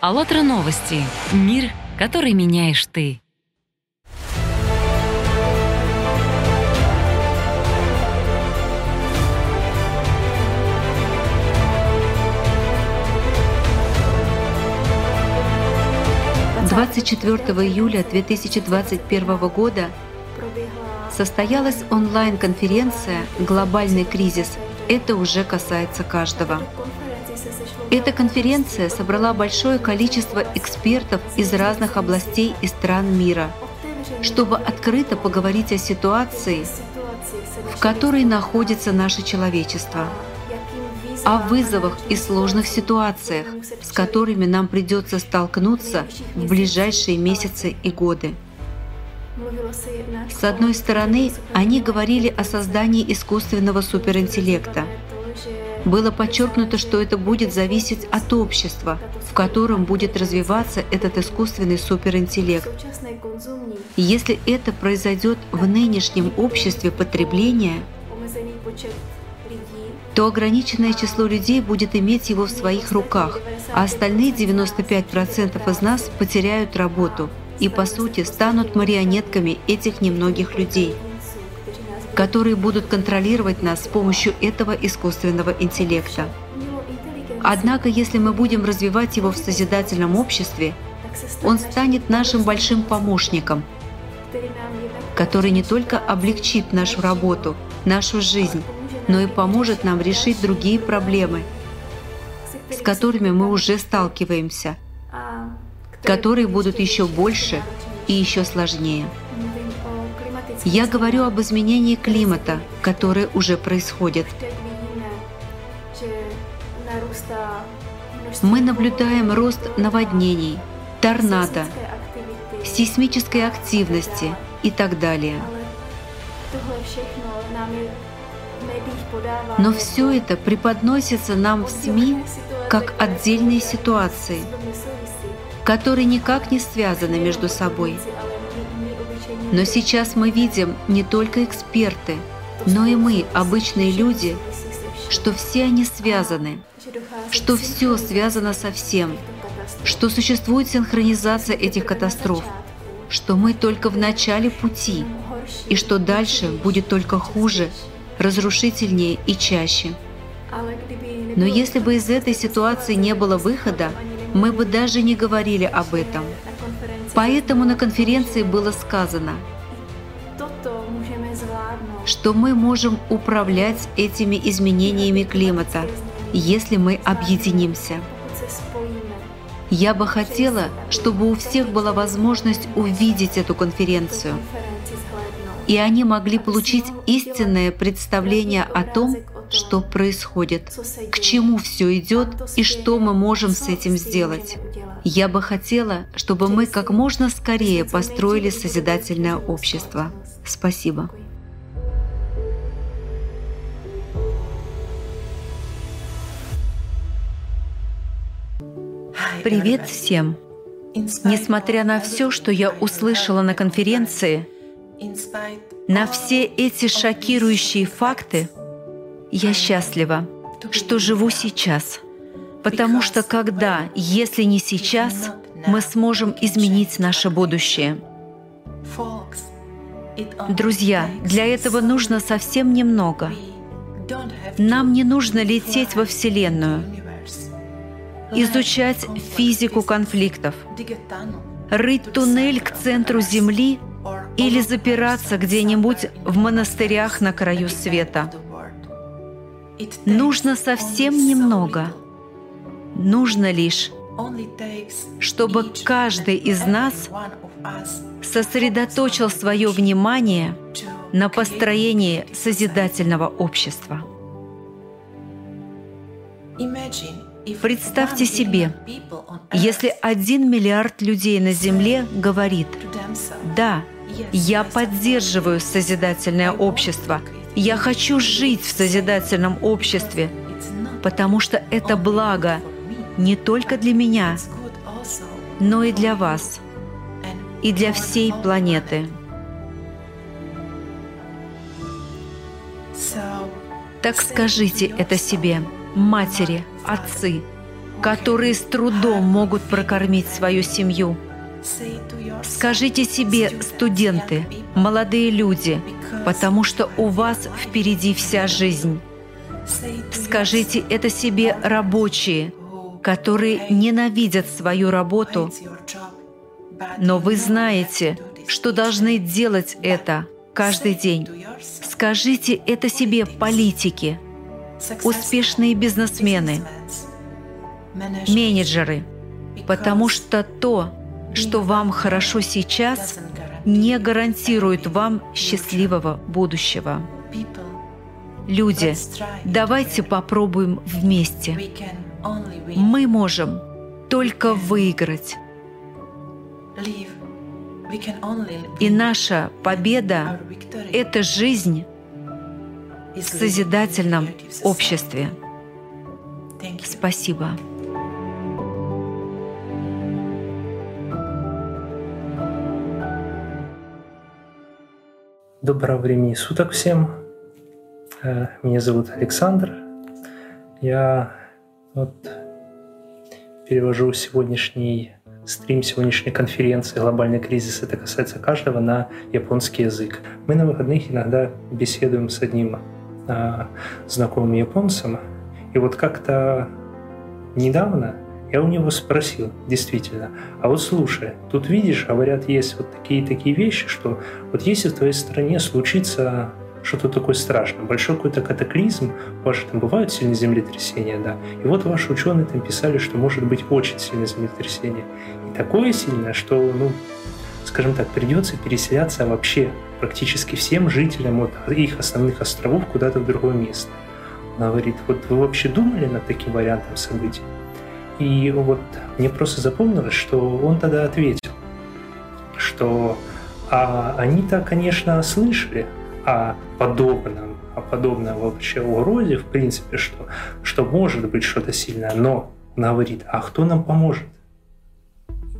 АЛЛАТРА новости. Мир, который меняешь ты. Двадцать четвертого июля 2021 года состоялась онлайн-конференция «Глобальный кризис. Это уже касается каждого». Эта конференция собрала большое количество экспертов из разных областей и стран мира, чтобы открыто поговорить о ситуации, в которой находится наше человечество, о вызовах и сложных ситуациях, с которыми нам придется столкнуться в ближайшие месяцы и годы. С одной стороны, они говорили о создании искусственного суперинтеллекта — было подчеркнуто, что это будет зависеть от общества, в котором будет развиваться этот искусственный суперинтеллект. Если это произойдет в нынешнем обществе потребления, то ограниченное число людей будет иметь его в своих руках, а остальные 95% из нас потеряют работу и, по сути, станут марионетками этих немногих людей – которые будут контролировать нас с помощью этого искусственного интеллекта. Однако, если мы будем развивать его в созидательном обществе, он станет нашим большим помощником, который не только облегчит нашу работу, нашу жизнь, но и поможет нам решить другие проблемы, с которыми мы уже сталкиваемся, которые будут еще больше и еще сложнее. Я говорю об изменении климата, которое уже происходит. Мы наблюдаем рост наводнений, торнадо, сейсмической активности и так далее. Но все это преподносится нам в СМИ как отдельные ситуации, которые никак не связаны между собой. Но сейчас мы видим не только эксперты, но и мы, обычные люди, что все они связаны, что все связано со всем, что существует синхронизация этих катастроф, что мы только в начале пути, и что дальше будет только хуже, разрушительнее и чаще. Но если бы из этой ситуации не было выхода, мы бы даже не говорили об этом – Поэтому на конференции было сказано, что мы можем управлять этими изменениями климата, если мы объединимся. Я бы хотела, чтобы у всех была возможность увидеть эту конференцию, и они могли получить истинное представление о том, что происходит, к чему все идет и что мы можем с этим сделать. Я бы хотела, чтобы мы как можно скорее построили созидательное общество. Спасибо. Привет всем! Несмотря на все, что я услышала на конференции, на все эти шокирующие факты, я счастлива, что живу сейчас. Потому что когда, если не сейчас, мы сможем изменить наше будущее. Друзья, для этого нужно совсем немного. Нам не нужно лететь во Вселенную, изучать физику конфликтов, рыть туннель к центру Земли или запираться где-нибудь в монастырях на краю света – Нужно совсем немного. Нужно лишь, чтобы каждый из нас сосредоточил свое внимание на построении созидательного общества. Представьте себе, если один миллиард людей на Земле говорит, да, я поддерживаю созидательное общество – я хочу жить в созидательном обществе, потому что это благо не только для меня, но и для вас, и для всей планеты. Так скажите это себе, матери, отцы, которые с трудом могут прокормить свою семью. Скажите себе, студенты, молодые люди, потому что у вас впереди вся жизнь. Скажите это себе рабочие, которые ненавидят свою работу, но вы знаете, что должны делать это каждый день. Скажите это себе политики, успешные бизнесмены, менеджеры, потому что то, что вам хорошо сейчас, не гарантирует вам счастливого будущего. Люди, давайте попробуем вместе. Мы можем только выиграть. И наша победа — это жизнь в созидательном обществе. Спасибо. Доброго времени суток всем. Э, меня зовут Александр. Я вот. Перевожу сегодняшний стрим сегодняшней конференции «Глобальный кризис» это касается каждого на японский язык. Мы на выходных иногда беседуем с одним а, знакомым японцем, и вот как-то недавно я у него спросил, действительно, а вот слушай, тут видишь, говорят, есть вот такие-такие вещи, что вот если в твоей стране случится что-то такое страшное, большой какой-то катаклизм, ваши там бывают сильные землетрясения, да, и вот ваши ученые там писали, что может быть очень сильное землетрясение. И такое сильное, что, ну, скажем так, придется переселяться вообще практически всем жителям от их основных островов куда-то в другое место. Он говорит, вот вы вообще думали над таким вариантом событий? И вот мне просто запомнилось, что он тогда ответил, что а они-то, конечно, слышали о подобном, о подобном вообще угрозе, в принципе, что, что может быть что-то сильное, но он говорит, а кто нам поможет?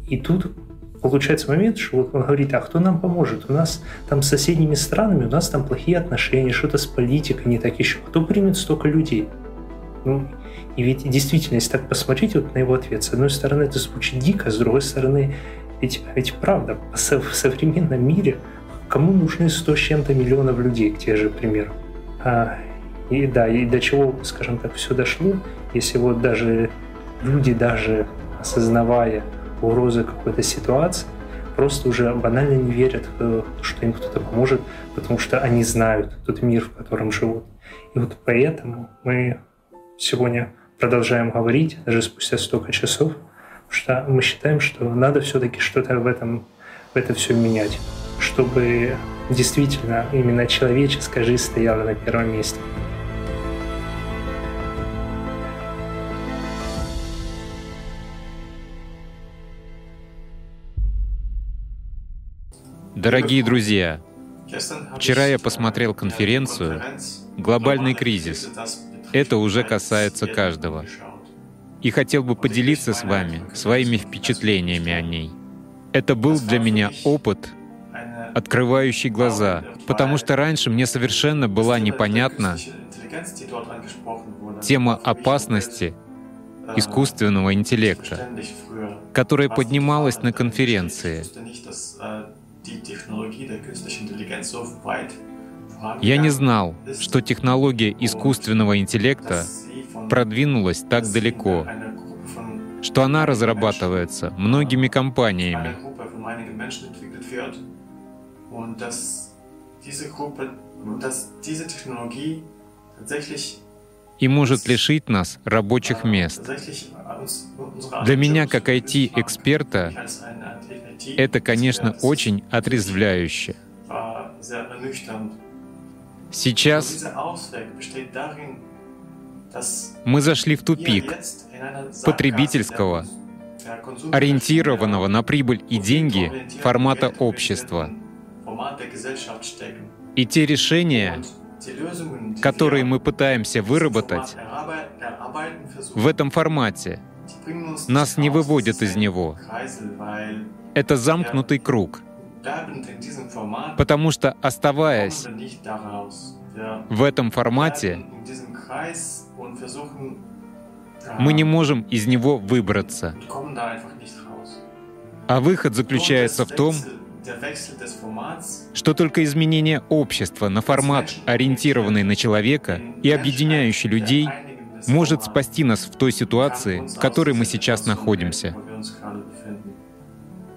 И тут получается момент, что вот он говорит, а кто нам поможет? У нас там с соседними странами, у нас там плохие отношения, что-то с политикой не так еще. Кто примет столько людей? Ну, и ведь действительно, если так посмотреть вот на его ответ, с одной стороны это звучит дико, с другой стороны, ведь, ведь правда, в современном мире кому нужны 100 с чем-то миллионов людей, к те же примеру. А, и да, и до чего, скажем так, все дошло, если вот даже люди, даже осознавая угрозы какой-то ситуации, просто уже банально не верят, что им кто-то поможет, потому что они знают тот мир, в котором живут. И вот поэтому мы сегодня продолжаем говорить, даже спустя столько часов, что мы считаем, что надо все-таки что-то в этом в это все менять, чтобы действительно именно человеческая жизнь стояла на первом месте. Дорогие друзья, вчера я посмотрел конференцию «Глобальный кризис», это уже касается каждого. И хотел бы поделиться с вами своими впечатлениями о ней. Это был для меня опыт, открывающий глаза, потому что раньше мне совершенно была непонятна тема опасности искусственного интеллекта, которая поднималась на конференции. Я не знал, что технология искусственного интеллекта продвинулась так далеко, что она разрабатывается многими компаниями. И может лишить нас рабочих мест. Для меня, как IT-эксперта, это, конечно, очень отрезвляюще. Сейчас мы зашли в тупик потребительского, ориентированного на прибыль и деньги формата общества. И те решения, которые мы пытаемся выработать в этом формате, нас не выводят из него. Это замкнутый круг — Потому что оставаясь в этом формате, Мы не можем из него выбраться. А выход заключается в том, что только изменение общества на формат, ориентированный на человека и объединяющий людей, может спасти нас в той ситуации, в которой мы сейчас находимся.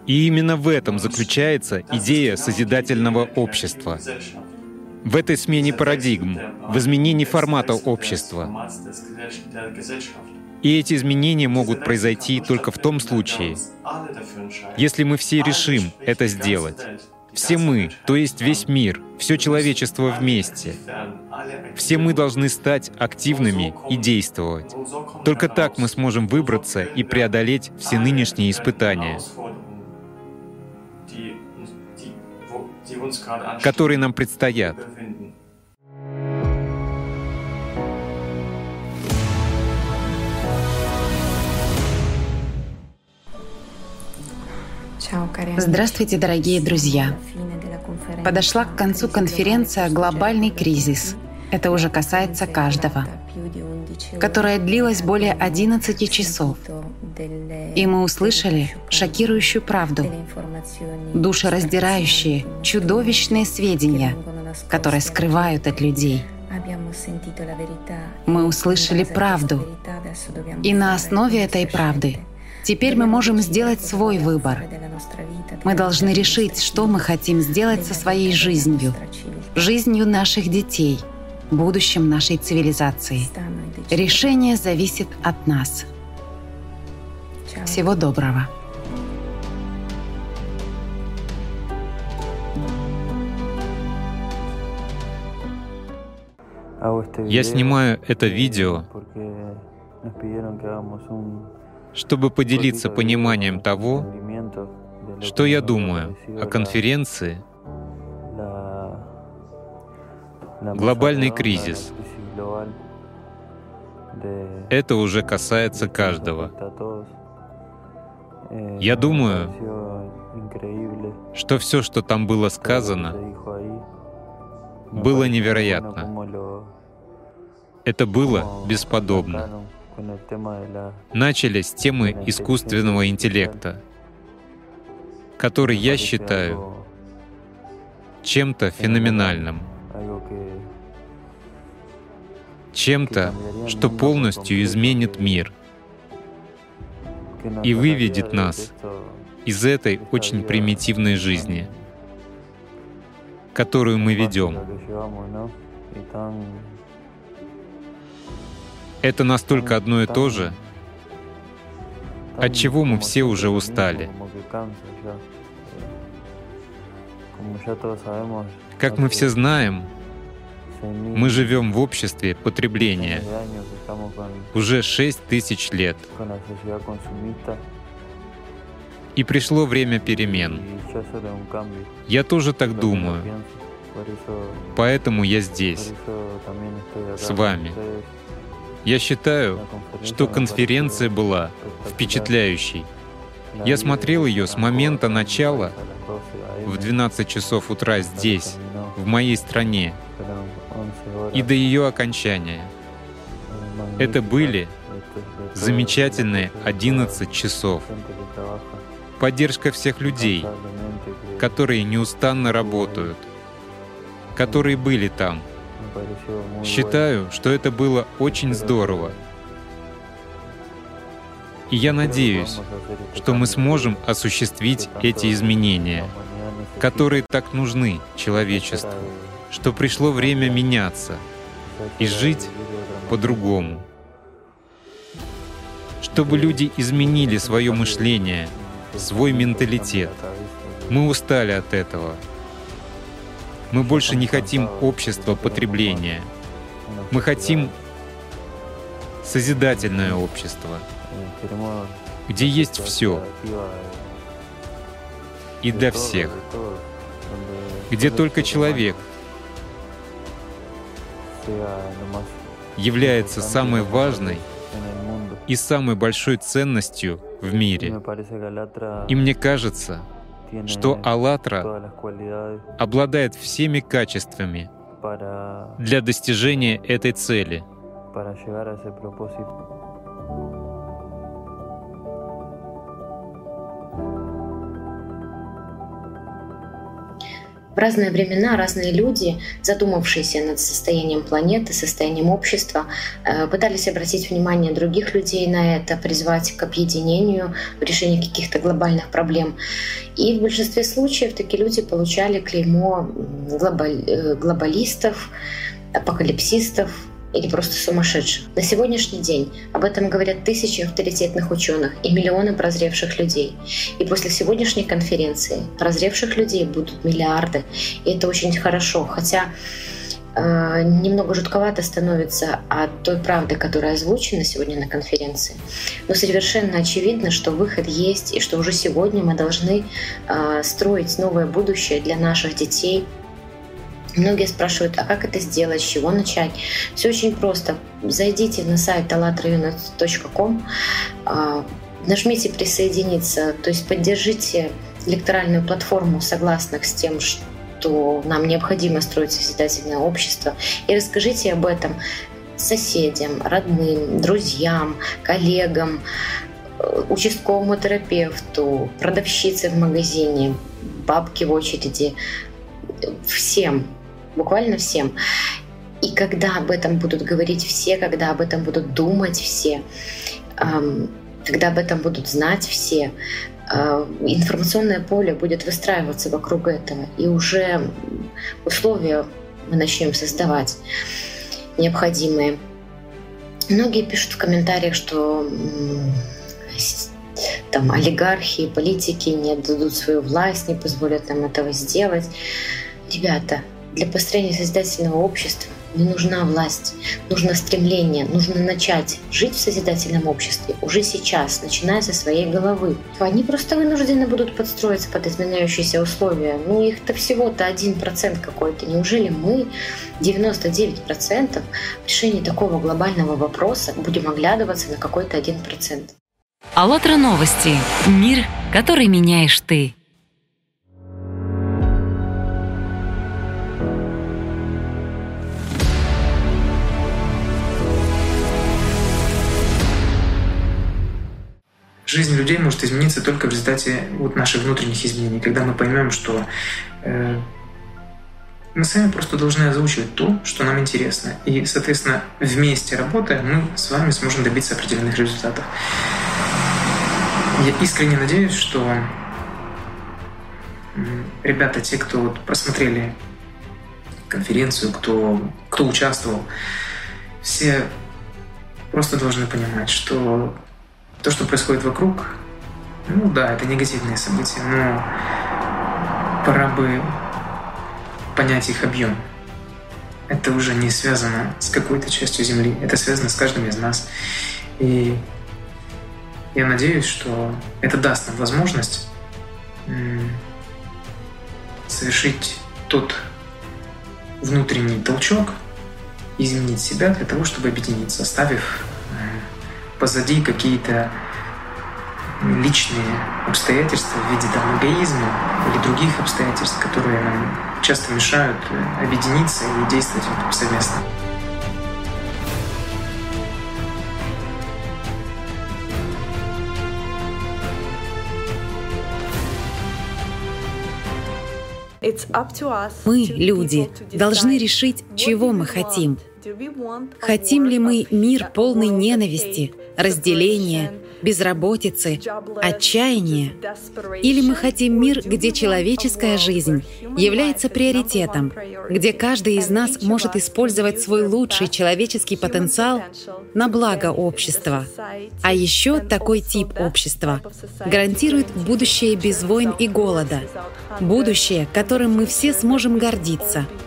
И именно в этом заключается идея созидательного общества. В этой смене парадигм, в изменении формата общества. И эти изменения могут произойти только в том случае, если мы все решим это сделать. Все мы, то есть весь мир, все человечество вместе. Все мы должны стать активными и действовать. Только так мы сможем выбраться и преодолеть все нынешние испытания, которые нам предстоят. Здравствуйте, дорогие друзья! Подошла к концу конференция «Глобальный кризис». Это уже касается каждого которая длилась более 11 часов. И мы услышали шокирующую правду, душераздирающие, чудовищные сведения, которые скрывают от людей. Мы услышали правду, и на основе этой правды теперь мы можем сделать свой выбор. Мы должны решить, что мы хотим сделать со своей жизнью, жизнью наших детей, будущим нашей цивилизации. Решение зависит от нас. Всего доброго. Я снимаю это видео, чтобы поделиться пониманием того, что я думаю о конференции «Глобальный кризис», это уже касается каждого. Я думаю, что все, что там было сказано, было невероятно. Это было бесподобно. Начали с темы искусственного интеллекта, который я считаю чем-то феноменальным чем-то, что полностью изменит мир и выведет нас из этой очень примитивной жизни, которую мы ведем. Это настолько одно и то же, от чего мы все уже устали. Как мы все знаем, мы живем в обществе потребления уже 6 тысяч лет. И пришло время перемен. Я тоже так думаю. Поэтому я здесь, с вами. Я считаю, что конференция была впечатляющей. Я смотрел ее с момента начала в 12 часов утра здесь, в моей стране, и до ее окончания. Это были замечательные 11 часов. Поддержка всех людей, которые неустанно работают, которые были там. Считаю, что это было очень здорово. И я надеюсь, что мы сможем осуществить эти изменения, которые так нужны человечеству что пришло время меняться и жить по-другому. Чтобы люди изменили свое мышление, свой менталитет. Мы устали от этого. Мы больше не хотим общества потребления. Мы хотим созидательное общество, где есть все и для всех, где только человек является самой важной и самой большой ценностью в мире. И мне кажется, что «АЛЛАТРА» обладает всеми качествами для достижения этой цели. В разные времена разные люди, задумавшиеся над состоянием планеты, состоянием общества, э, пытались обратить внимание других людей на это, призвать к объединению в решении каких-то глобальных проблем. И в большинстве случаев такие люди получали клеймо глобаль, глобалистов, апокалипсистов, или просто сумасшедших. На сегодняшний день об этом говорят тысячи авторитетных ученых и миллионы прозревших людей. И после сегодняшней конференции прозревших людей будут миллиарды. И это очень хорошо. Хотя э, немного жутковато становится от той правды, которая озвучена сегодня на конференции. Но совершенно очевидно, что выход есть, и что уже сегодня мы должны э, строить новое будущее для наших детей, Многие спрашивают, а как это сделать, с чего начать? Все очень просто. Зайдите на сайт allatrayonets.com, а, нажмите «Присоединиться», то есть поддержите электоральную платформу согласных с тем, что нам необходимо строить созидательное общество, и расскажите об этом соседям, родным, друзьям, коллегам, участковому терапевту, продавщице в магазине, бабке в очереди, всем, буквально всем. И когда об этом будут говорить все, когда об этом будут думать все, когда об этом будут знать все, информационное поле будет выстраиваться вокруг этого, и уже условия мы начнем создавать необходимые. Многие пишут в комментариях, что там олигархи, политики не отдадут свою власть, не позволят нам этого сделать. Ребята, для построения созидательного общества не нужна власть, нужно стремление, нужно начать жить в созидательном обществе уже сейчас, начиная со своей головы. Они просто вынуждены будут подстроиться под изменяющиеся условия. Ну, их-то всего-то один процент какой-то. Неужели мы 99% в решении такого глобального вопроса будем оглядываться на какой-то один процент? АЛЛАТРА новости. Мир, который меняешь ты. Жизнь людей может измениться только в результате вот наших внутренних изменений, когда мы поймем, что э, мы сами просто должны озвучивать то, что нам интересно. И, соответственно, вместе работая, мы с вами сможем добиться определенных результатов. Я искренне надеюсь, что ребята, те, кто вот просмотрели конференцию, кто, кто участвовал, все просто должны понимать, что то, что происходит вокруг, ну да, это негативные события, но пора бы понять их объем. Это уже не связано с какой-то частью Земли, это связано с каждым из нас. И я надеюсь, что это даст нам возможность совершить тот внутренний толчок, изменить себя для того, чтобы объединиться, оставив позади какие-то личные обстоятельства в виде там, эгоизма или других обстоятельств, которые нам часто мешают э, объединиться и действовать совместно. Мы, люди, должны решить, чего мы хотим. Хотим ли мы мир полный ненависти, разделения, безработицы, отчаяния? Или мы хотим мир, где человеческая жизнь является приоритетом, где каждый из нас может использовать свой лучший человеческий потенциал на благо общества? А еще такой тип общества гарантирует будущее без войн и голода, будущее, которым мы все сможем гордиться —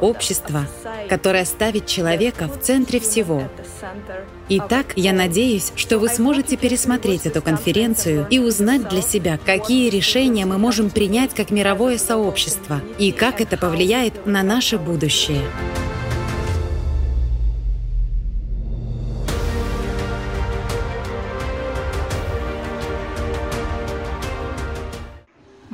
общество, которое ставит человека в центре всего. Итак, я надеюсь, что вы сможете пересмотреть эту конференцию и узнать для себя, какие решения мы можем принять как мировое сообщество и как это повлияет на наше будущее.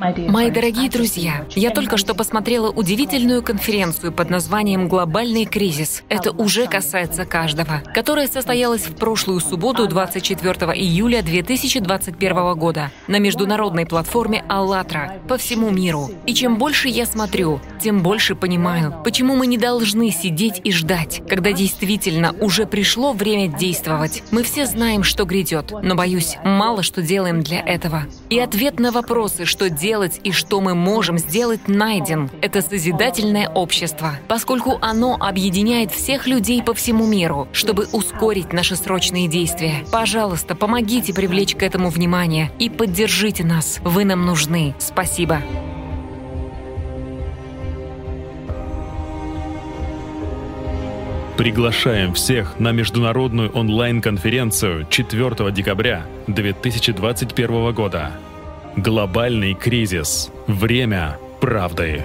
Мои дорогие друзья, я только что посмотрела удивительную конференцию под названием «Глобальный кризис». Это уже касается каждого, которая состоялась в прошлую субботу, 24 июля 2021 года на международной платформе «АЛЛАТРА» по всему миру. И чем больше я смотрю, тем больше понимаю, почему мы не должны сидеть и ждать, когда действительно уже пришло время действовать. Мы все знаем, что грядет, но, боюсь, мало что делаем для этого. И ответ на вопросы, что делать и что мы можем сделать, найден. Это созидательное общество, поскольку оно объединяет всех людей по всему миру, чтобы ускорить наши срочные действия. Пожалуйста, помогите привлечь к этому внимание и поддержите нас. Вы нам нужны. Спасибо. Приглашаем всех на международную онлайн-конференцию 4 декабря 2021 года. Глобальный кризис. Время правды.